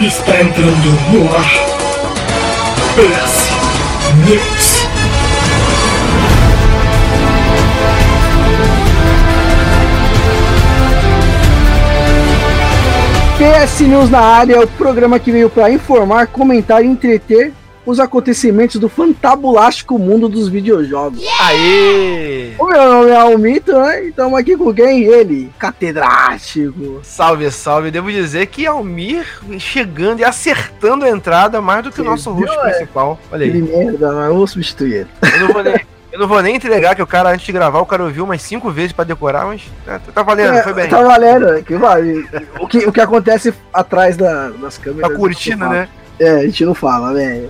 Está entrando no ar. PS News. PS News na área é o programa que veio para informar, comentar e entreter os acontecimentos do fantabulástico mundo dos videojogos. Aê! O meu nome é Almito, né? E estamos aqui com quem? Ele, catedrático. Salve, salve. Devo dizer que Almir chegando e acertando a entrada mais do que o nosso host é? principal. Olha Que aí. merda, mas eu vou substituir ele. Eu não vou nem, eu não vou nem entregar que o cara, antes de gravar, o cara ouviu umas cinco vezes pra decorar, mas tá, tá valendo, É, foi bem. Tá valendo, é que vale. O que, o que acontece atrás da- das câmeras. Tá curtindo, a gente não né? É, a gente não fala, né?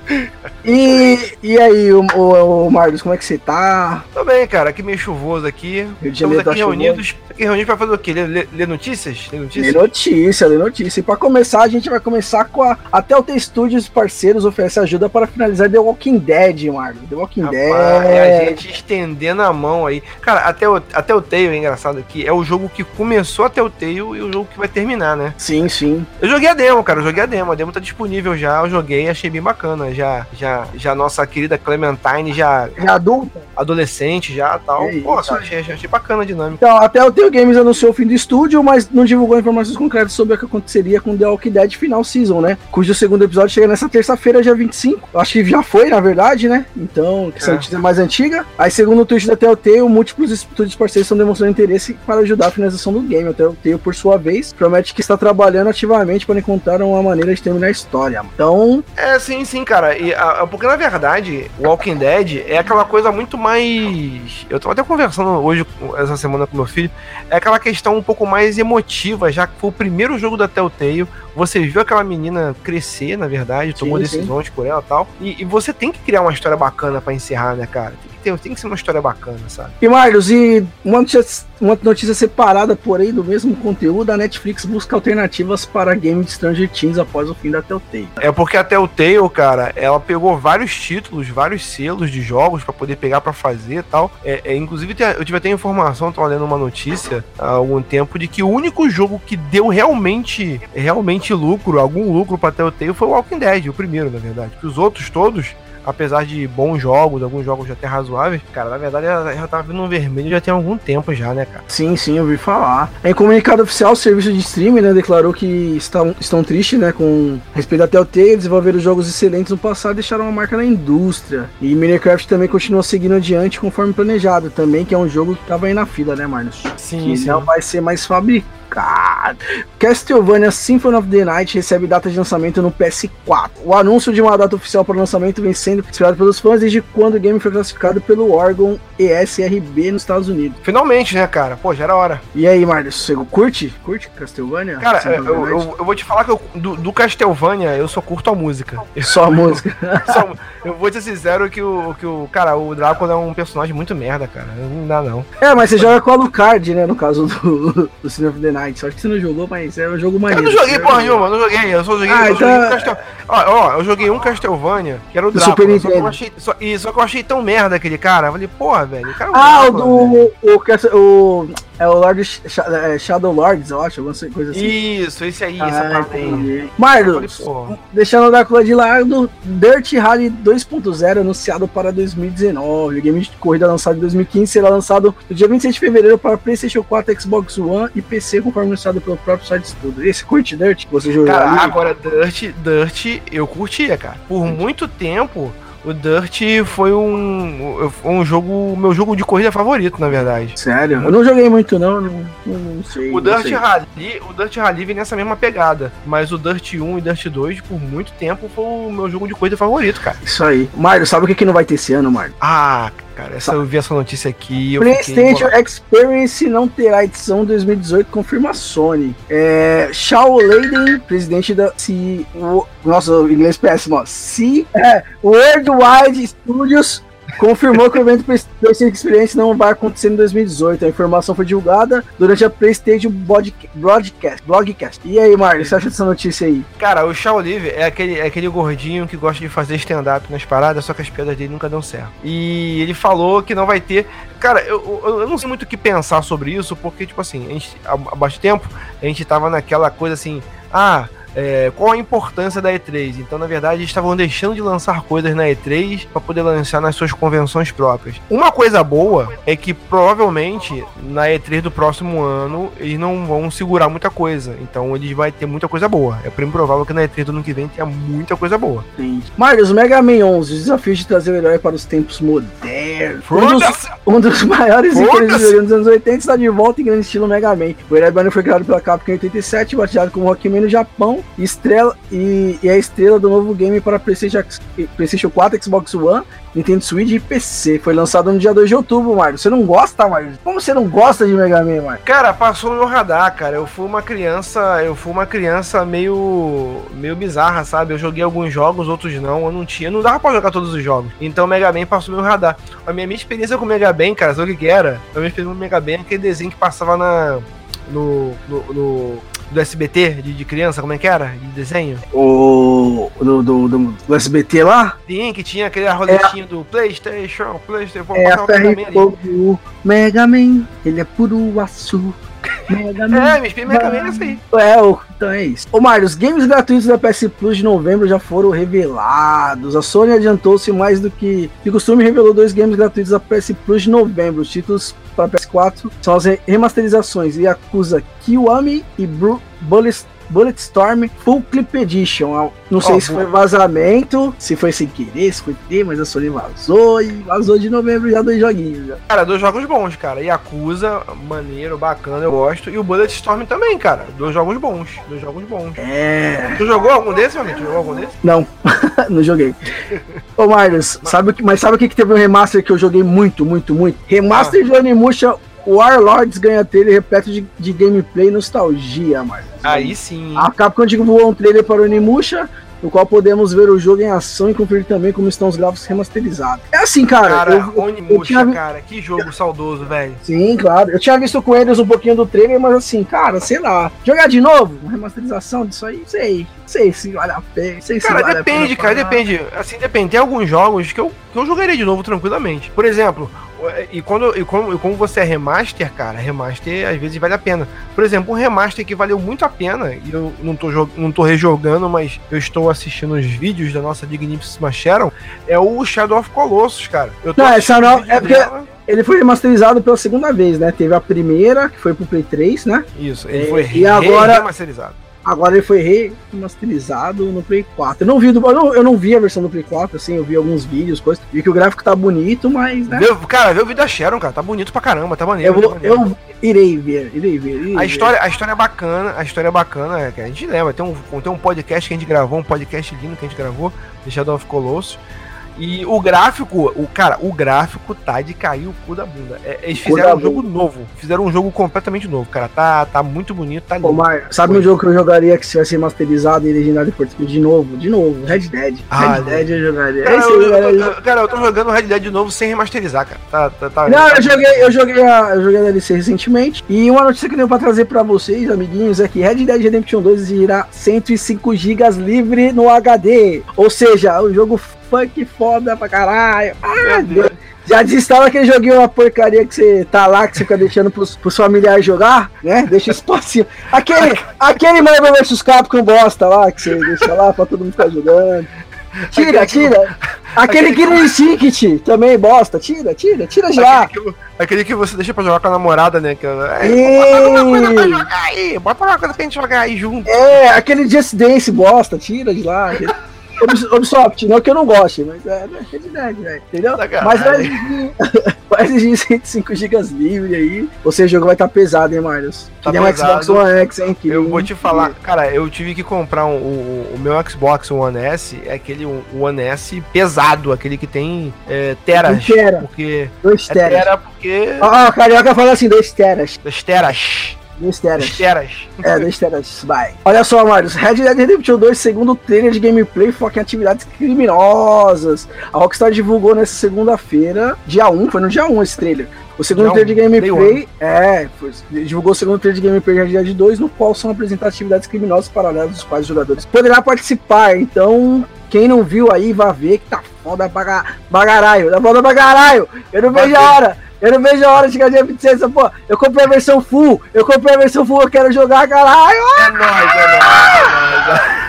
E, e aí, o, o, o Marcos, como é que você tá? Tô bem, cara. Aqui meio chuvoso aqui. Rio de Estamos Janeiro tá aqui reunidos. Aqui reunidos pra fazer o quê? Ler, ler- ler notícias? Ler notícias? notícia, lê notícia. E pra começar, a gente vai começar com a. Até o T Studios parceiros oferece ajuda para finalizar The Walking Dead, Marcos. The Walking Rapaz, Dead. é a gente estendendo a mão aí. Cara, até o, até o Telltale é engraçado aqui. É o jogo que começou até o Telltale e o jogo que vai terminar, né? Sim, sim. Eu joguei a demo, cara. Eu joguei a demo. A demo tá disponível já. Eu joguei, achei bem bacana. Já, já, já nossa querida Clementine, já Já adulta. adolescente, já tal. É Pô, isso achei, achei bacana a dinâmica. Então, até o Telltale Games anunciou o fim do estúdio, mas não divulgou informações concretas sobre o que aconteceria com The Walking Dead Final Season, né? Cujo segundo episódio chega nessa terça-feira, dia 25. Eu acho que já foi, na verdade, né? Então, que essa É. notícia é mais antiga. Aí, segundo o tweet da Telltale, múltiplos estúdios parceiros estão demonstrando interesse para ajudar a finalização do game. A Telltale, por sua vez, promete que está trabalhando ativamente para encontrar uma maneira de terminar a história. Então, É, sim, sim, cara. E, a- porque na verdade, Walking Dead é aquela coisa muito mais. Eu tava até conversando hoje, essa semana com meu filho. É aquela questão um pouco mais emotiva, já que foi o primeiro jogo da Telltale. Você viu aquela menina crescer, na verdade, tomou Sim, sim. decisões por ela e tal. E, e você tem que criar uma história bacana pra encerrar, né, cara? Tem que, ter, tem que ser uma história bacana, sabe? E Marlos, e uma notícia, uma notícia separada, porém, do mesmo conteúdo, a Netflix busca alternativas para game de Stranger Things após o fim da Telltale. É porque a Telltale, cara, ela pegou vários títulos, vários selos de jogos pra poder pegar pra fazer e tal. É, é, inclusive, tem- eu tive até informação, tava lendo uma notícia há algum tempo, de que o único jogo que deu realmente, realmente lucro, algum lucro pra Telltale foi o Walking Dead, o primeiro, na verdade. Que os outros todos, apesar de bons jogos, alguns jogos até razoáveis, cara, na verdade ela já tava vindo no vermelho já tem algum tempo já, né, cara? Sim, sim, eu ouvi falar. Em comunicado oficial, o serviço de streaming né, declarou que estão, estão tristes né, com respeito à Telltale, desenvolveram jogos excelentes no passado e deixaram uma marca na indústria. E Minecraft também continua seguindo adiante conforme planejado, também, que é um jogo que estava aí na fila, né, Marlos? Sim, que não vai ser mais fabricado. Castlevania Symphony of the Night recebe data de lançamento no PS4. O anúncio de uma data oficial para o lançamento vem sendo esperado pelos fãs desde quando o game foi classificado pelo órgão ESRB nos Estados Unidos. Finalmente, né, cara? Pô, já era hora. E aí, Marlos, você curte? Curte Castlevania? Cara, eu, eu, eu vou te falar que eu- do, do Castlevania eu só curto a música. Só a música. Só- eu vou ser sincero que o, que o. Cara, o Drácula é um personagem muito merda, cara. Não dá, não. é, mas você joga com a Alucard, né? No caso do, do Symphony of the Night. Só que você não jogou, mas é um jogo Eu maneiro. não joguei porra nenhuma, eu não joguei. Eu só joguei. Ah, eu então- joguei um Castel... ó, ó, eu joguei um Castlevania, que era o Drácula. Super só, que eu achei, só, e, só que eu achei tão merda aquele cara. Eu falei, porra, velho. O cara é um Ah, o Drácula, do. O, Castle- o, é o Lord Sh- é, Shadow Lords, eu acho, alguma coisa assim. Isso, esse aí, essa Ah, parte aí. Marlos, deixando o Drácula de lado, Dirt Rally 2.0 anunciado para 2019. O game de corrida lançado em 2015 será lançado no dia 26 de fevereiro para PlayStation 4, Xbox One e PC, conforme anunciado pelo próprio site Studio. Esse curte Dirt? Você jogou Cara, ali? agora Dirt, Dirt eu curtia, cara. Por muito tempo, o Dirt foi um, um jogo, meu jogo de corrida favorito, na verdade. Sério? Eu não joguei muito, não. Não, não, não sei. O não Dirt sei. Rally, o Dirt Rally vem nessa mesma pegada, mas o Dirt 1 e Dirt 2 por muito tempo foi o meu jogo de corrida favorito, cara. Isso aí. Mário, sabe o que, que não vai ter esse ano, Mário? Ah, cara, essa, eu vi essa notícia aqui, eu PlayStation. Experience não terá edição 2018, confirma a Sony. É, Shaw Leiden, presidente da C, o, nossa, o inglês péssimo, ó. C, é, Worldwide Studios confirmou que o evento PlayStation Experience não vai acontecer em 2018. A informação foi divulgada durante a PlayStation Broadcast. Blogcast. E aí, Mário, você acha dessa notícia aí? Cara, o Shaw Live é aquele, é aquele gordinho que gosta de fazer stand-up nas paradas, só que as piadas dele nunca dão certo. E ele falou que não vai ter. Cara, eu, eu, eu não sei muito o que pensar sobre isso, porque, tipo assim, a gente, há, há bastante tempo, a gente tava naquela coisa assim, ah, é, qual a importância da E3. Então, na verdade, eles estavam deixando de lançar coisas na E3 para poder lançar nas suas convenções próprias. Uma coisa boa é que provavelmente na E3 do próximo ano eles não vão segurar muita coisa. Então, eles vai ter muita coisa boa. É bem provável que na E3 do ano que vem tenha muita coisa boa. Sim. Marius, Mega Man 11, os desafios de trazer o herói para os tempos modernos. Um dos, um dos maiores ícones dos anos 80 está de volta em grande estilo Mega Man. O herói Banner foi criado pela Capcom em 87, batizado como Rockman no Japão, estrela, e, e é a estrela do novo game para PlayStation, PlayStation 4, Xbox One, Nintendo Switch e PC. Foi lançado no dia 2 de outubro, Mário. Você não gosta, Mário? Como você não gosta de Mega Man, Mário? Cara, passou no meu radar, cara. Eu fui uma criança, eu fui uma criança meio meio bizarra, sabe? Eu joguei alguns jogos, outros não. Eu não tinha, não dava pra jogar todos os jogos. Então Mega Man passou no meu radar. A minha, minha experiência com Mega Man, cara, sabe o que que era? A minha experiência com Mega Man aquele desenho que passava na no, no, no- do SBT de, de criança, como é que era? De desenho? O do, do, do, do SBT lá? Sim, que tinha aquele roletinho do PlayStation, PlayStation. É a o Mega Man. Mega Man, ele é puro açúcar. Mega Man. É, Mega Man é isso aí. É, o- então é isso. Ô Mário, os games gratuitos da PS Plus de novembro já foram revelados. A Sony adiantou-se mais do que de costume revelou dois games gratuitos da PS Plus de novembro. Os títulos para PS4 são as re- remasterizações Yakuza Kiwami e Bru- Bullet, Bulletstorm Full Clip Edition. Ah, Não sei Ó, se boa. foi vazamento, se foi sem querer, se foi ter, mas a Sony vazou e vazou de novembro já dois joguinhos. Já. Cara, dois jogos bons, cara. Yakuza, maneiro, bacana, eu gosto. E o Bulletstorm também, cara. Dois jogos bons. Dois jogos bons. É. Tu jogou algum desses, meu amigo? Tu jogou algum desses? Não, não joguei. Ô, Marlos, sabe o que, mas sabe o que, que teve um remaster que eu joguei muito, muito, muito? Remaster de Onimusha Warlords ganha trailer repleto de, de gameplay e nostalgia, Marlos. Aí sim. A Capcom divulgou um trailer para Onimusha, no qual podemos ver o jogo em ação e conferir também como estão os gráficos remasterizados. É assim, cara. Cara, eu- eu Onimusha, tinha vi- cara, que jogo saudoso, velho. Sim, claro. Eu tinha visto com eles um pouquinho do trailer, mas assim, cara, sei lá. Jogar de novo? Uma remasterização disso aí? Sei. Sei se vale a pena. Sei se Cara, vale a depende, cara, depende. Assim, depende. Tem alguns jogos que eu, que eu jogaria de novo tranquilamente. Por exemplo, e quando, e como, e como você é remaster, cara, remaster às vezes vale a pena. Por exemplo, um remaster que valeu muito a pena, e eu não tô, não tô rejogando, mas eu estou assistindo os vídeos da nossa digníssima Sharon, é o Shadow of Colossus, cara. Eu tô Não, assistindo essa não- o vídeo é porque- dela. Ele foi remasterizado pela segunda vez, né? Teve a primeira, que foi pro Play 3, né? Isso, ele É, foi e re- agora- remasterizado. Agora ele foi remasterizado no Play 4. Eu não vi, do, eu, não, eu não vi a versão do Play 4, assim, eu vi alguns vídeos, coisas. Vi que o gráfico tá bonito, mas, né? Vê- cara, vê o vídeo da Sharon, cara. Tá bonito pra caramba, tá maneiro. Eu, tá vou, maneiro. eu irei ver, irei ver. irei A ver. história, a história é bacana, a história é bacana, é, que a gente lembra, tem um, tem um podcast que a gente gravou, um podcast lindo que a gente gravou, de Shadow of Colossus. E o gráfico, o cara, o gráfico tá de cair o cu da bunda. É, eles fizeram um jogo novo, fizeram um jogo completamente novo, cara. Tá, tá muito bonito, tá lindo. Ô, Mar, sabe Oi. um jogo que eu jogaria que se tivesse remasterizado e legendado em português de novo? De novo, Red Dead. Ah, Red Dead eu jogaria. Cara, eu, eu eu- cara, eu tô jogando Red Dead de novo sem remasterizar, cara. Tá, tá, tá- Não, eu joguei, eu joguei a, eu joguei a DLC recentemente. E uma notícia que eu tenho pra trazer pra vocês, amiguinhos, é que Red Dead Redemption 2 exigirá 105 GB livre no HD. Ou seja, o jogo funk foda pra caralho. Ah, Deus. já desinstala aquele joguinho, uma porcaria que você tá lá, que você fica deixando pros, pros familiares jogar, né? Deixa espacinho. Aquele, aquele Marvel vs Capcom bosta lá, que você deixa lá pra todo mundo ficar jogando. Tira, tira. Aquele aquele que- Killer Instinct também bosta. Tira, tira, tira já. Aquele que, aquele que você deixa pra jogar com a namorada, né? Que, é, bota alguma coisa pra jogar aí, bota alguma coisa pra gente jogar aí junto. É, aquele Just Dance bosta, tira de lá. Ubis- Ubisoft, não que eu não goste, mas é Red Dead, velho, entendeu? Sacanagem. Mas vai exigir, vai exigir 105 GB livre aí. Ou seja, o jogo vai estar pesado, hein, Marius? Tá Que nem um pesado. Xbox One X, hein? que Eu vou te falar, cara, eu tive que comprar um- o, o meu Xbox One S, é aquele One S pesado, aquele que tem é, teras. Tera. Porque. 2 É teras. tera porque. Ó, o Carioca fala assim, 2 teras. Das teras. 2 Das teras. teras. É, 2 teras, vai. Olha só, Marius, Red Dead Redemption 2, segundo trailer de gameplay, foca em atividades criminosas. A Rockstar divulgou nessa segunda-feira, dia 1, foi no dia 1 esse trailer. O segundo trailer de 1, day gameplay, é, foi- divulgou o segundo trailer de gameplay de Red Dead 2, no qual são apresentadas atividades criminosas paralelas dos quais os jogadores poderá participar. Então, quem não viu aí, vai ver que tá foda pra ga- bagaraio, tá foda pra caralho. Eu não vejo a hora. Eu não vejo a hora de chegar dia 26, pô. Eu comprei a versão full, eu comprei a versão full, eu quero jogar, caralho. É nóis, é nóis, é nóis.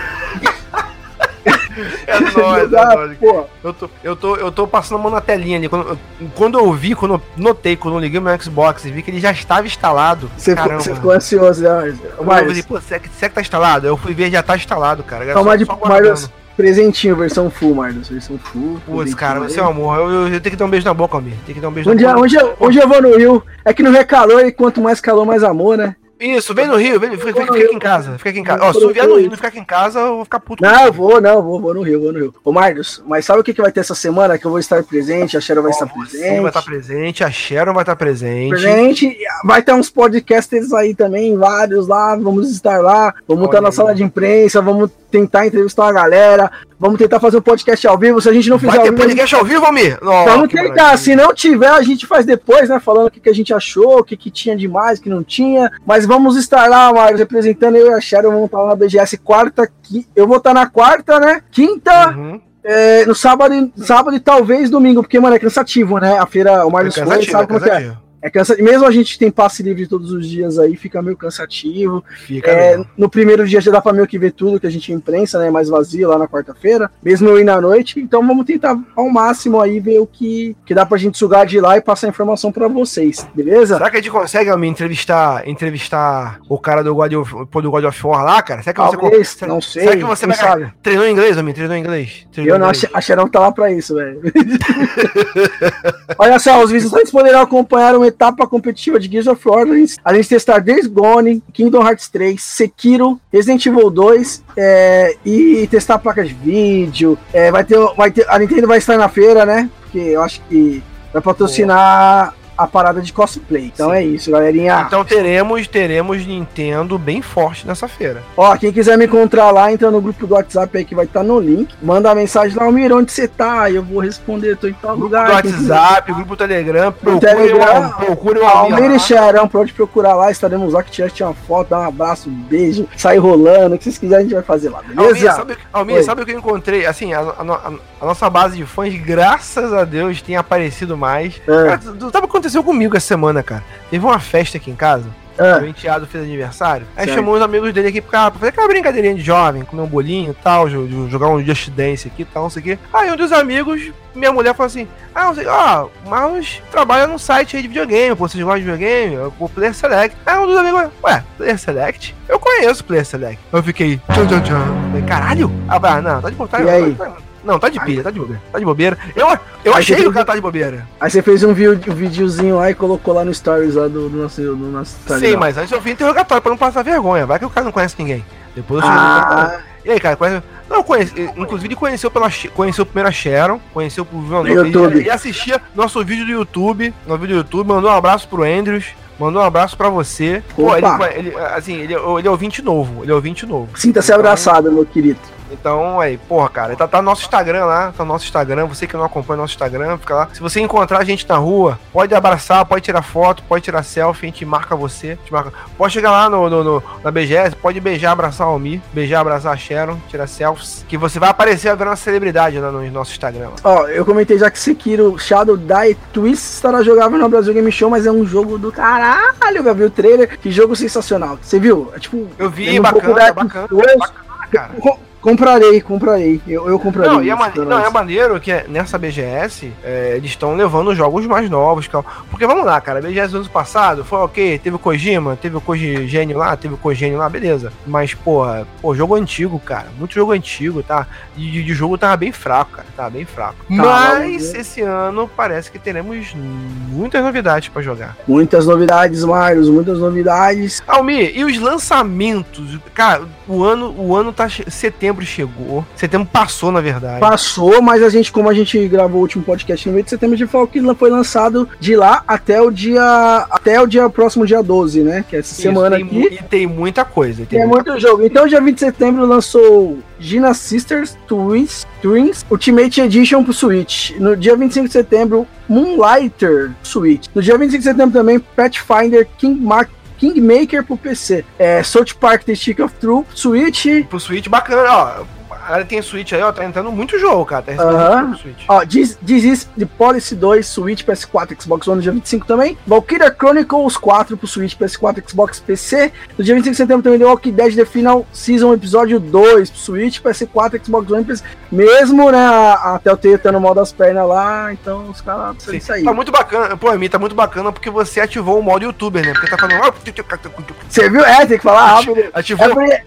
É nóis, é nóis. Pô. Eu, tô, eu, tô, eu tô passando a mão na telinha ali. Quando, quando eu vi, quando eu notei, quando eu liguei o meu Xbox e vi que ele já estava instalado. Você, caramba, ficou, você ficou ansioso, né, Mas... Eu falei, pô, será que, será que tá instalado? Eu fui ver, já tá instalado, cara. Tá só, de só Presentinho, versão full, Marlos. Versão full. Putz, cara, você é um amor. Eu, eu, eu tenho que dar um beijo na boca, Almir. Tem que dar um beijo Um na dia, boca. dia, um dia eu vou no Rio. É que Rio é calor e quanto mais calor, mais amor, né? Isso, vem no Rio, vem, fica, fica aqui em casa. Fica aqui em casa. Ó, se Eu vier no Rio e não ficar aqui em casa, eu vou ficar puto. Não, eu vou, não, vou, vou no Rio, vou no Rio. Ô, Marlos, mas sabe o que, que vai ter essa semana? Que eu vou estar presente, a Cheryl vai estar presente. vai estar presente, a Sharon vai estar presente. presente. Vai ter uns podcasters aí também, vários lá. Vamos estar lá. Vamos Olha estar na aí. sala de imprensa. Vamos tentar entrevistar a galera. Vamos tentar fazer um podcast ao vivo. Se a gente não fizer Vai ter ao vivo, podcast ao vivo, Almir? Ó, Vamos tentar. maravilha. Se não tiver, a gente faz depois, né? Falando o que, que a gente achou, o que, que tinha demais, o que não tinha. Mas vamos estar lá, Mário, representando eu e a Sharon. Vamos estar lá na BGS quarta. Eu vou estar na quarta, né? Quinta, Uhum. é, no sábado, sábado e talvez domingo, porque, mano, é cansativo, né? A feira, o É foi, cansativo, sabe é como é? É cansativo. Mesmo a gente tem passe livre todos os dias aí, fica meio cansativo. Fica É, no primeiro dia já dá pra meio que ver tudo que a gente imprensa, né? Mais vazio lá na quarta-feira. Mesmo eu ir na noite. Então vamos tentar ao máximo aí ver o que, que dá pra gente sugar de lá e passar informação pra vocês, beleza? Será que a gente consegue me entrevistar, entrevistar o cara do God of, do God of War lá, cara? Será que você Talvez, será- não sei. Será que você vai sabe? treinou em inglês, Almir? Treinou em inglês? Treinou Eu não, inglês? a a Xerão tá lá pra isso, velho. Olha só, os visitantes poderão acompanhar uma etapa competitiva de Gears of War, além de testar Days Gone, Kingdom Hearts 3, Sekiro, Resident Evil 2 é, e testar placas de vídeo. É, vai ter, vai ter, a Nintendo vai estar na feira, né? Porque eu acho que vai patrocinar a parada de cosplay. Então Sim. é isso, galerinha. Então teremos, teremos Nintendo bem forte nessa feira. Ó, quem quiser me encontrar lá, entra no grupo do WhatsApp aí que vai estar no link. Manda a mensagem lá, Almir, onde você tá? E eu vou responder, tô em tal Grupo lugar. do Quem quiser- WhatsApp, grupo Telegram, procure Telegram, o procure o Almir Almir e lá. Xerão, pode procurar lá, estaremos lá, que tiver tirar uma foto, dar um abraço, um beijo, sair rolando, o que vocês quiserem a gente vai fazer lá, beleza? sabe, Almir, Oi. sabe o que eu encontrei? Assim, a, a a- a nossa base de fãs, graças a Deus, tem aparecido mais. Ah, Cara, sabe o que aconteceu comigo essa semana, cara? Teve uma festa aqui em casa. ah, Meu enteado fez aniversário. Aí Certo. chamou os amigos dele aqui pra, pra fazer aquela brincadeirinha de jovem, comer um bolinho e tal, jo- jo- jogar um Just Dance aqui e tal, não sei o quê. Aí um dos amigos, minha mulher falou assim: Ah, não sei, ó, o Marlos trabalha num site aí de videogame, pô, vocês gostam de videogame? Eu vou Player Select. Aí um dos amigos, ué, Player Select? Eu conheço Player Select. Eu fiquei, tchan, tchan, tchan. Falei, caralho? Ah, não, tá de bobeira. E aí? Não, tá de pilha, tá de bobeira. Tá de bobeira. Eu, eu Aí achei que o cara tá de bobeira. Aí você fez um, vi- um videozinho lá e colocou lá no stories lá do, do nosso, do nosso. Sim, mas antes eu fui interrogatório pra não passar vergonha. Vai que o cara não conhece ninguém. Depois eu cheguei no cara, Ah, E aí, cara, conhece... Não, conhece... inclusive ele conheceu pela conheceu primeiro a Sharon, conheceu por No YouTube. Ele assistia nosso vídeo do YouTube, no vídeo do YouTube, mandou um abraço pro Andrews, mandou um abraço pra você. Pô, ele, Opa. ele- assim, ele, ele é ouvinte novo, ele é ouvinte novo. Sinta-se Então- abraçado, meu querido. Então, aí, porra, cara, tá, tá no nosso Instagram lá, tá no nosso Instagram, você que não acompanha o nosso Instagram, fica lá. Se você encontrar a gente na rua, pode abraçar, pode tirar foto, pode tirar selfie, a gente marca você, te marca. Pode chegar lá no, no- no- na BGS, pode beijar, abraçar o Almir, beijar, abraçar a Sharon, tirar selfies, que você vai aparecer virando uma celebridade lá no nosso Instagram. Ó, eu comentei já que Sekiro Shadow Die Twist estará jogável no Brasil Game Show, mas é um jogo do caralho, vi o trailer, que jogo sensacional. Você viu? É tipo, Eu vi, tem um bacana, bacana, bacana, cara. Co- comprarei, comprarei. Eu, eu comprarei. Não, e é, mane- não, é maneiro que é- nessa BGS é, eles estão levando jogos mais novos. Porque vamos lá, cara, BGS do ano passado foi ok, teve o Kojima, teve o Koji Gênio lá, teve o Kojênio lá, beleza. Mas, porra, pô, jogo antigo, cara, muito jogo antigo, tá? E de, de jogo tava bem fraco, cara, tava bem fraco. Mas esse ano parece que teremos muitas novidades pra jogar. Muitas novidades, Marius, muitas novidades. Almir, e os lançamentos? Cara, o ano, o ano tá. che- Setembro chegou. Setembro passou, na verdade. Passou, mas a gente, como a gente gravou o último podcast no meio de setembro, a gente falou que foi lançado de lá até o dia. Até o dia próximo, dia 12, né? Que é essa Isso, semana tem aqui. E tem muita coisa. Tem Tem muita- muito jogo. Então, dia 20 de setembro lançou Gina Sisters Twins, Twins Ultimate Edition pro Switch. No dia 25 de setembro, Moonlighter Switch. No dia 25 de setembro também, Pathfinder King Mark Kingmaker pro PC. É, South Park The Stick of Truth, Switch. Pro Switch bacana, ó. Galera tem Switch aí, ó, tá entrando muito jogo, cara. Tá Aham. muito Switch. Ó, Diz, Diz de Policy 2, Switch, PS4, Xbox One no dia 25 também. Valkyria Chronicles 4 pro Switch, PS4, Xbox PC. No dia 25 de setembro também The Walking Dead The Final Season Episódio 2 pro Switch, PS4, Xbox One, PC. Mesmo, né, a, a Telltale tendo mal das pernas lá, então os caras precisam aí. Tá muito bacana. Pô, mim tá muito bacana porque você ativou o modo youtuber, né? Porque tá falando. Você viu? É, tem que falar rápido. Ativou. É porque-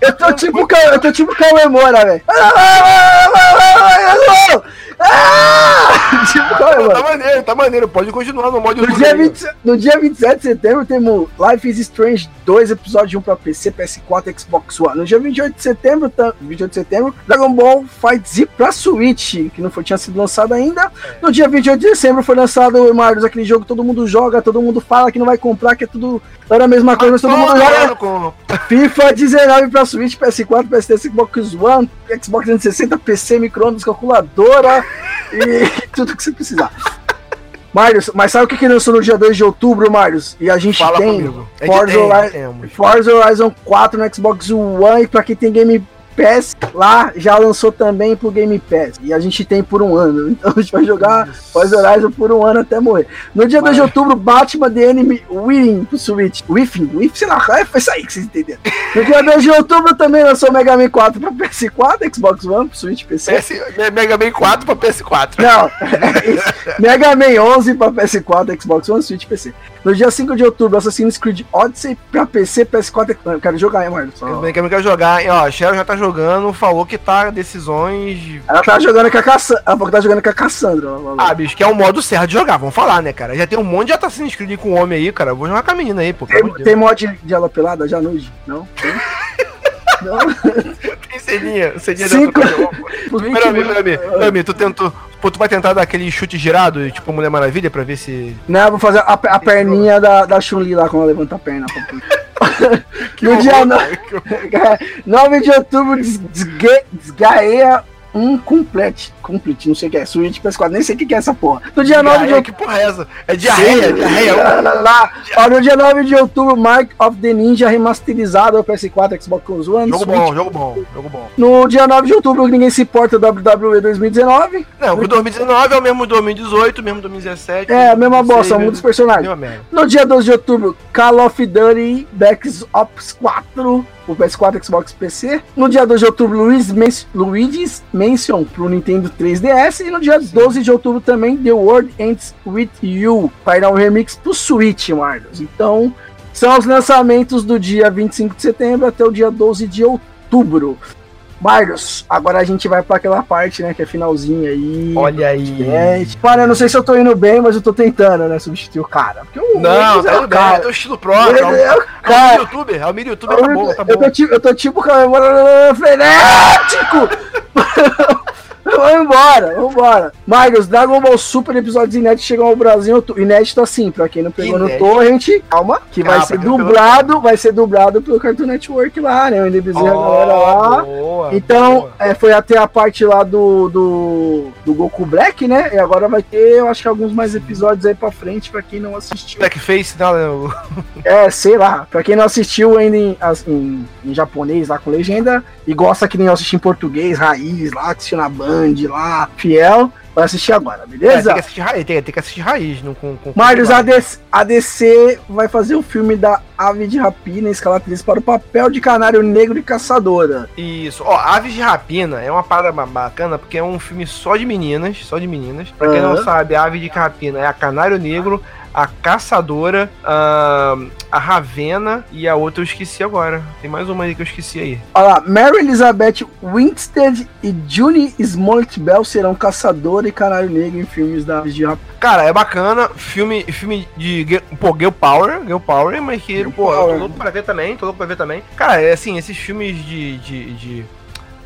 Eu tô tipo eu tô tipo Cauê Moura, velho. Tipo Cauê Tá Moura. maneiro, tá maneiro. Pode continuar no modo No dia, 20, no dia 27 de setembro temos Life is Strange 2, episódio 1 pra PC, PS4 e Xbox One. No dia 28 de setembro, tá, 28 de setembro, Dragon Ball Fight Z pra Switch, que não foi, tinha sido lançado ainda. No dia 28 de dezembro foi lançado o Marius, aquele jogo que todo mundo joga, todo mundo fala que não vai comprar, que é tudo era a mesma coisa, mas todo mundo joga. FIFA 19 pra Switch, PS4, PS3, Xbox One, Xbox 360, PC, micro-ondas, calculadora e tudo que você precisar. Marius, mas sabe o que, que lançou no dia 2 de outubro, Marius? E a gente Fala tem comigo. É Forza, tem, Horizon. Forza Horizon 4 no Xbox One e pra quem tem Game Pass, lá já lançou também pro Game Pass. E a gente tem por um ano. Então a gente vai jogar Forza Horizon por um ano até morrer. No dia 2 de outubro, Batman The Enemy Win pro Switch. Whiffing, Whiff, sei lá, é, foi isso aí que vocês entenderam. No dia 2 de outubro também lançou Mega Man 4 pra PS4, Xbox One, pro Switch PC. PS, Mega Man 4 pra PS4. Não, é. Mega Man 11 pra PS4, Xbox One, Switch PC. No dia 5 de outubro, Assassin's Creed Odyssey pra PC, PS4. Eu quero jogar, hein, Marcos? Eu eu quero jogar. E, ó, Cheryl já tá jogando, falou que tá decisões. Ela tá jogando com a Cassandra. Ela falou que tá jogando com a Cassandra. Ah, bicho, que é o modo certo de jogar, vamos falar, né, cara? Já tem um monte de Assassin's Creed com homem aí, cara. Eu vou jogar com a menina aí, pô. tem, tem mod de ela pelada já nude? Não? Tem? Não? Tem ceninha, ceninha Cinco- dentro do roupa. Por 20 Pera aí, mil- pera aí. Pera aí, tu tentou. Pô, tu vai tentar dar aquele chute girado, tipo Mulher Maravilha, pra ver se. Não, eu vou fazer a, a perninha da, da Chun-Li lá quando ela levanta a perna. no dia horror, no... cara, que 9 de outubro, des- desga- desgaia um complete. Complete, não sei o que é. Switch PS4, nem sei o que é essa porra. No dia 9 de outubro. que porra é essa? É diarreia, diarreia. Lá, lá, lá. Ó, no dia 9 de outubro, Mark of the Ninja remasterizado ao PS4, Xbox One. Jogo Switch. bom, jogo bom, jogo bom. No dia 9 de outubro, ninguém se importa WWE 2019. Não, o 2019 é o mesmo 2018, mesmo 2017. É, a mesma bosta, muda muda os personagens. No dia 12 de outubro, Call of Duty Black Ops 4, o PS4, Xbox PC. No dia 2 de outubro, Luigi's, Men Luigi's Mansion pro Nintendo 3DS. E no dia 12 de outubro também, The World Ends With You, vai dar um remix pro Switch, Marlos. Então, são os lançamentos do dia 25 de setembro até o dia 12 de outubro. Marlos, agora a gente vai pra aquela parte, né, que é finalzinha aí. Olha aí. É, para, eu não sei se eu tô indo bem, mas eu tô tentando, né, substituir o cara. Porque o Não, tá é o bem, cara. é teu estilo próprio. É o, é o é o cara. mini youtuber, é o mini youtuber, tá bom, tá eu, bom. tô tipo, eu tô tipo comemorando frenético! Vambora, vambora. Marcos, Dragon Ball Super episódios inéditos chegam ao Brasil. Inédito assim, pra quem não pegou Inédito. no Torrent, calma, que vai Calma, ser pra quem não dublado, vai ser dublado pelo Cartoon Network lá, né? O NBzinho, a galera lá. boa, Então, boa. é, foi até a parte lá do, do, do Goku Black, né? E agora vai ter, eu acho que alguns mais episódios aí pra frente, pra quem não assistiu. Blackface, né? o- É, sei lá, pra quem não assistiu ainda em, em, em japonês lá com legenda e gosta que nem eu assisti em português, raiz lá, assistiu na Band lá, fiel, vai assistir agora, É, beleza? tem que assistir raiz, tem, tem que assistir raiz, não com. com Marius, a DC, a DC vai fazer o filme da Ave de Rapina, escalar atriz para o papel de canário negro e caçadora. Isso, ó, Aves de Rapina é uma parada ba- bacana porque é um filme só de meninas, só de meninas. Pra quem não Aham. sabe, a Ave de Rapina é a Canário Negro, a Caçadora, a, a Ravena e a outra eu esqueci agora. Tem mais uma aí que eu esqueci aí. Olha lá, Mary Elizabeth Winstead e Juni Smollett Bell serão caçadora e canário negro em filmes da de. Cara, é bacana, filme, filme de, pô, Girl Power, Girl Power, mas que, Girl pô, eu Power. tô louco pra ver também, tô louco pra ver também. Cara, é assim, esses filmes de... de, de-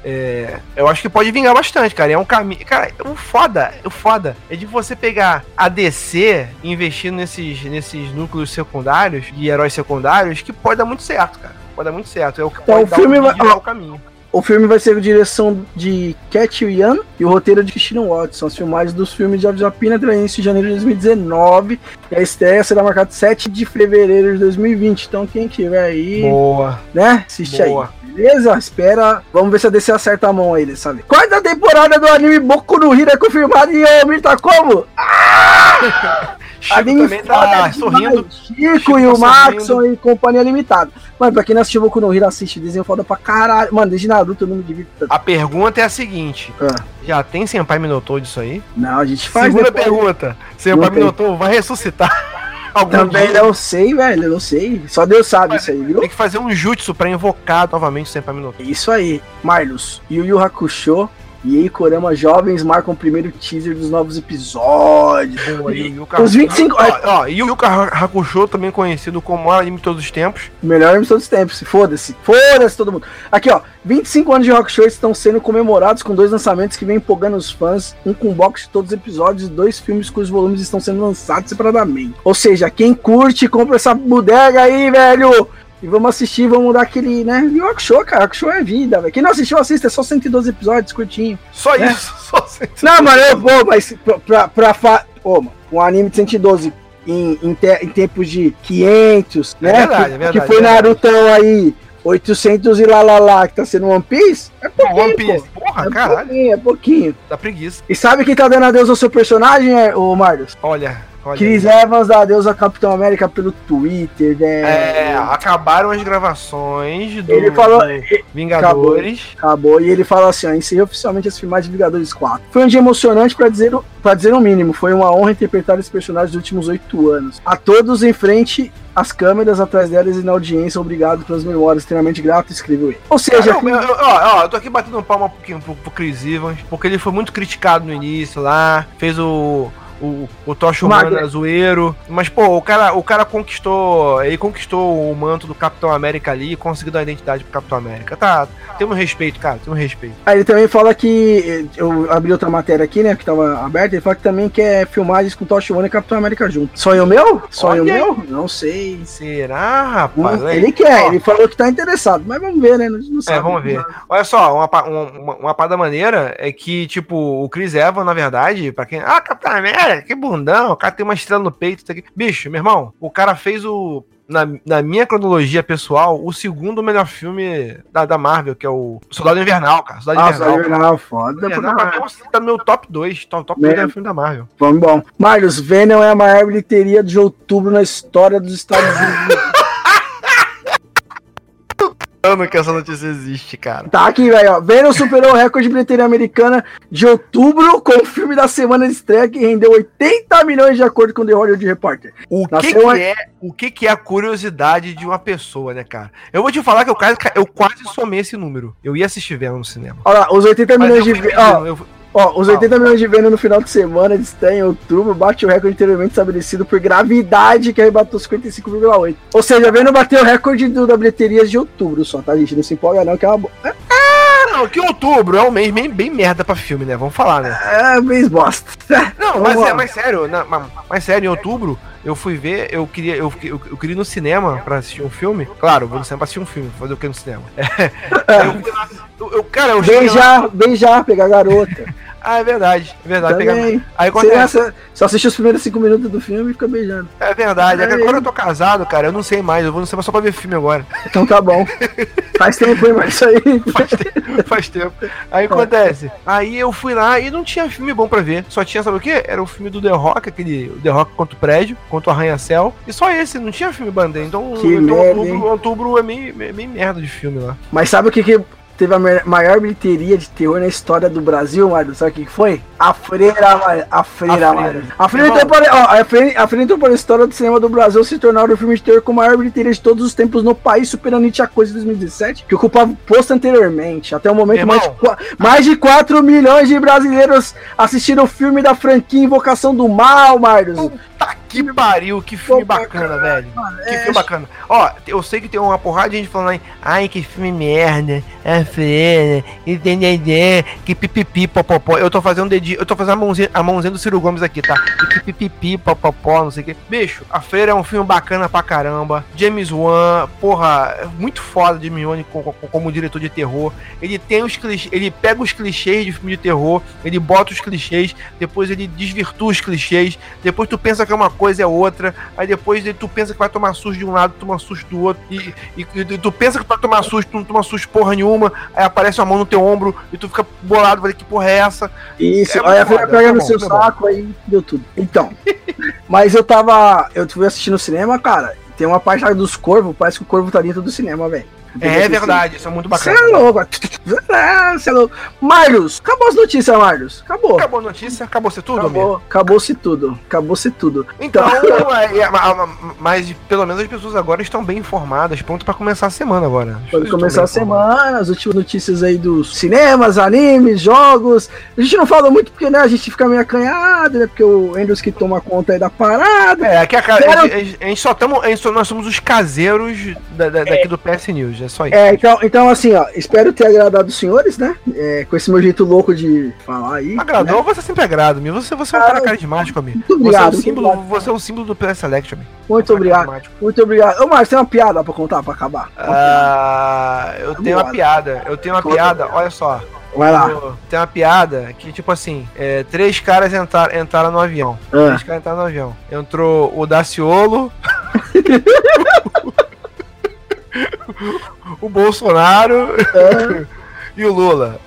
é, eu acho que pode vingar bastante, cara. É um caminho. Cara, o foda, o foda é de você pegar a DC e investir nesses, nesses núcleos secundários, de heróis secundários, que pode dar muito certo, cara. Pode dar muito certo. É o que Então, pode o filme dar vai- o caminho. o filme vai ser a direção de Cat Yan e o roteiro de Christina Watson. As filmagens dos filmes de Aves de Rapina terão início em janeiro de 2019 e a estreia será marcada 7 de fevereiro de 2020. Então quem tiver aí, Boa. né, assiste Boa. aí. Beleza? Espera. Vamos ver se a DC acerta a mão aí dessa vez. Quarta temporada do anime Boku no Hero é confirmada e o Almir tá como? Chico Anime também tá foda sorrindo. Chico, Chico e o tá Maxon e companhia limitada. Mano, pra quem não assistiu Boku no Hero, assiste. Desenho foda pra caralho. Mano, desde Naruto eu não me divido tanto. A pergunta é a seguinte: Ah, já tem Senpai Minotou disso aí? não, a gente faz Segunda depois. pergunta: Senpai. Minotou vai ressuscitar? Algum Também dia? não sei, velho. Não sei. Só Deus sabe Mas isso aí, viu? Tem que fazer um jutsu pra invocar novamente o Senpai Minotou. Isso aí. Marlos, Yu Yu Hakusho e Ei Korama Jovens marcam o primeiro teaser dos novos episódios. Boa, e Yuka- Os 25 Ó, ó, e o Yuka Hakusho, também conhecido como o anime de todos os tempos. Melhor anime de todos os tempos. Foda-se. Foda-se todo mundo. Aqui, ó. 25 anos de Rock Show estão sendo comemorados com dois lançamentos que vêm empolgando os fãs. Um com box de todos os episódios e dois filmes cujos volumes estão sendo lançados separadamente. Ou seja, quem curte, compra essa bodega aí, velho. E vamos assistir, vamos dar aquele, né? E o Rock Show, cara. Rock Show é vida, velho. Quem não assistiu, assista. É só 112 episódios, curtinho. Só É. isso, só assim. Não, mano, eu vou, mas pra, pra, pra fa... Ô, mano, um anime de 112 em, em, te- em tempos de 500, né? verdade, que, é verdade, que foi é. Narutão aí, 800 e lá lá lá, que tá sendo One Piece, é pouquinho, One Piece. pô. Porra, É caralho, pouquinho, é pouquinho. dá preguiça. E sabe quem tá dando adeus ao seu personagem, é, o Marius? Olha, olha. Chris Evans dá adeus ao Capitão América pelo Twitter, velho. É, acabaram as gravações do, Ele falou, do Vingadores. Acabou. E ele fala assim: ó, encerrei oficialmente as filmagens de Vingadores 4. Foi um dia emocionante pra dizer, o- pra dizer o mínimo. Foi uma honra interpretar esse personagem dos últimos oito anos. A todos em frente às câmeras, atrás delas e na audiência, obrigado pelas memórias. Extremamente grato, escreveu ele. Ou seja, Cara, eu, eu- ó, ó, eu tô aqui batendo palma um pouquinho pro, pro Chris Evans, porque ele foi muito criticado no início lá, fez o. O, o Tocha Magre. Humana zoeiro. Mas, pô, o cara, o cara conquistou. Ele conquistou o manto do Capitão América ali e conseguiu dar identidade pro Capitão América. Tá, temos respeito, cara, temos respeito. Aí ele também fala que. Eu abri outra matéria aqui, né? Que tava aberta. Ele fala que também quer filmagens com Tosh One e Capitão América junto. Sonho meu? Sonho Olha aí. meu? Não sei. Será, rapaz? Aí- ele quer, ó, ele falou que tá interessado, mas vamos ver, né? Não, não sabe. É, vamos ver. Olha só, uma, uma, uma, uma parada maneira é que, tipo, o Chris Evans, na verdade, pra quem. Ah, Capitão América, que bundão, o cara tem uma estrela no peito. Isso aqui. Bicho, meu irmão, o cara fez o. Na, na minha cronologia pessoal, o segundo melhor filme da, da Marvel, que é o Soldado Invernal, cara. Soldado Nossa, Invernal. Invernal, foda. Invernal, pra pra mim, tá no meu top 2. Top, top 2 Mesmo. do filme da Marvel. Vamos bom. Marius, Venom é a maior bilheteria de outubro na história dos Estados Unidos. Ano que essa notícia existe, cara. tá aqui, velho. Venom superou o recorde de bilheteria americana de outubro com o filme da semana de estreia que rendeu 80 milhões de acordo com o The Hollywood Reporter. O que, que é, o que, que é a curiosidade de uma pessoa, né, cara? Eu vou te falar que eu quase, eu quase somei esse número. Eu ia assistir Venom no cinema. Olha lá, os 80 Mas milhões de. Ó, eu- ó, os 80 milhões de Venom no final de semana de estreia em outubro bate o recorde anteriormente estabelecido por gravidade que arrebatou 55,8. Ou seja, Venom bateu o recorde do, da bilheteria de outubro só, tá, gente? Não se empolga, não, que é uma. bo- Ah, não, que outubro é um mês bem, bem merda pra filme, né? Vamos falar, né? É, mês bosta. Não, mas, é, mas sério, na- mas, mas sério, em outubro eu fui ver, eu queria, eu, eu, eu queria ir no cinema pra assistir um filme. Claro, vou no cinema pra assistir um filme, fazer o que no cinema? É, eu, eu, cara, eu cheguei lá- Beijar, beijar, pegar garota. Ah, é verdade, é verdade. pegar- Também. Aí Você acontece, nessa- só assiste os primeiros cinco minutos do filme e fica beijando. é verdade. É Aí. agora eu tô casado, cara, eu não sei mais, eu vou no cinema só pra ver filme agora. Então tá bom. Faz tempo, hein, mas isso aí. Faz tempo. Faz tempo. Aí acontece. Aí eu fui lá e não tinha filme bom pra ver. Só tinha, sabe o quê? Era o filme do The Rock, aquele The Rock contra o prédio, contra o arranha-céu. E só esse, não tinha filme bandeira. Então, Que então merda, outubro, outubro é meio, meio, meio merda de filme lá. Mas sabe o que, que teve a maior bilheteria de terror na história do Brasil, Mário? Sabe o que foi? A Freira, Mário. A Freira, A Mário. A Freira Irmão. entrou para, ó, a Freira, a Freira entrou para a história do cinema do Brasil se tornar o filme de terror com maior bilheteria de todos os tempos no país, superando a Coisa de 2017, que ocupava o posto anteriormente. Até o momento, Irmão. mais de, mais de 4 milhões de brasileiros assistiram o filme da franquia Invocação do Mal, Mário. Puta que pariu, que filme bacana, velho. mano, Que é, filme bacana. Ó, eu sei que tem uma porrada de gente falando aí, ai, que filme merda, é freira, entendeu? Que pipipi, popopó. Eu tô fazendo dedinho, eu tô fazendo a mãozinha, a mãozinha do Ciro Gomes aqui, tá? E que pipipi, popopó, não sei o que. Bicho, A Freira é um filme bacana pra caramba. James Wan, porra, é muito foda de Mione como, como diretor de terror. Ele tem os clichês, ele pega os clichês de filme de terror, ele bota os clichês, depois ele desvirtua os clichês, depois tu pensa que é uma coisa é outra, aí depois tu pensa que vai tomar susto de um lado, toma susto do outro, e, e- e tu pensa que vai tomar susto, tu não toma susto porra nenhuma, aí aparece uma mão no teu ombro e tu fica bolado, vai que porra é essa? Isso, É foi foda, pegar tá no bom, seu tá bom. saco aí, deu tudo. Então, mas eu tava. Eu fui assistir no cinema, cara. Tem uma parte lá dos corvos, parece que o corvo tá dentro do cinema, velho. É, verdade, isso é muito Você bacana. é louco. É, Você é louco. Marlos, acabou as notícias, Marlos. Acabou. Acabou a notícia, acabou ser tudo? Acabou, acabou-se tudo. Acabou-se tudo. Então, é, é, ma- mas pelo menos as pessoas agora estão bem informadas, pronto pra começar a semana agora. Pode começar a semana, as últimas notícias aí dos cinemas, animes, jogos. A gente não fala muito porque, né, a gente fica meio acanhado, né? Porque o Andrews que toma conta aí da parada. É, aqui a, ca- Quero- a gente- a gente só estamos. Nós somos os caseiros da- da- daqui do PS News, é só isso. É, então, então assim, ó, espero ter agradado os senhores, né? É, com esse meu jeito louco de falar aí. Agradou, né? você sempre agrada, amigo. Você, você é um cara carismático, amigo. Muito Você é, obrigado. um símbolo, obrigado. você é um símbolo do PS Select, amigo. Muito é obrigado. carismático. Muito obrigado. Ô, Marcos, tem uma piada pra contar pra acabar? Ah, eu tenho uma piada. Eu tenho uma Conta. piada, olha só. Vai lá. Tem uma piada que, tipo assim, é, três caras entrar, entraram no avião. Ah, Três caras entraram no avião. Entrou o Daciolo. o Bolsonaro ah, e o Lula.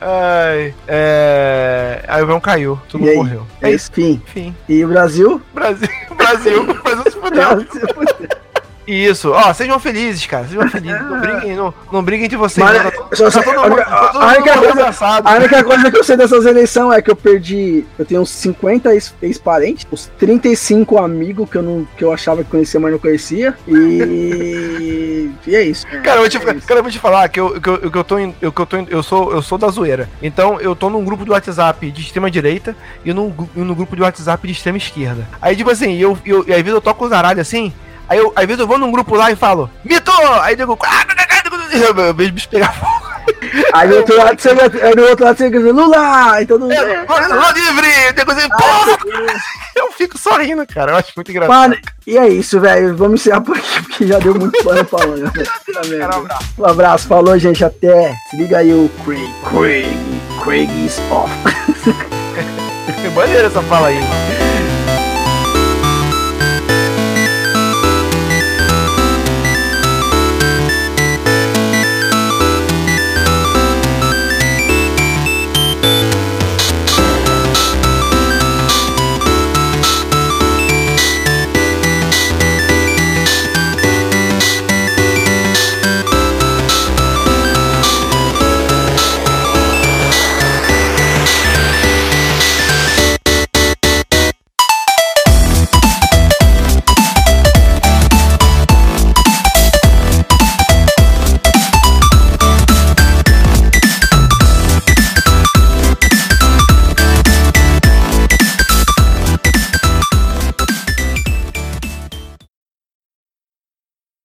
Ai, é... Aí o avião caiu, todo e morreu. É isso, fim. Enfim, E o Brasil? Brasil, Brasil, Brasil se fudeu. Isso, ó, sejam felizes, cara, sejam felizes. Não briguem, não, não briguem entre vocês. Mas, não, tá- só- só- todo a- mundo- a- a única coisa-. A única coisa que eu sei dessas eleições é que eu perdi. Eu tenho uns 50 ex- ex-parentes, uns 35 amigos que eu, não, que eu achava que conhecia, mas não conhecia. E. e é isso. Cara, eu vou te, É cara, eu vou te falar que eu, que eu, que eu tô em, eu, que eu tô em- eu sou eu sou da zoeira. Então eu tô num grupo do WhatsApp de extrema direita e num, num grupo de WhatsApp de extrema esquerda. Aí tipo assim, eu, eu e às vezes eu toco os aralhos assim, aí eu às vezes eu vou num grupo lá e falo: "Mito!" Aí digo: "Ah, eu eu vejo o bicho pegar fogo. Aí do outro lado você aí do outro lado você grita, Lula! Então não. É, Lula livre! Tem coisa porra! Eu fico só rindo, cara. Eu acho muito engraçado. Mano, e é isso, velho. Vamos encerrar por aqui, porque já deu muito pano falando. Tá merda. Cara, um abraço. Um abraço, falou, gente. Até. Se liga aí o Craig. Craig. Craig is off. Maneiro essa fala aí.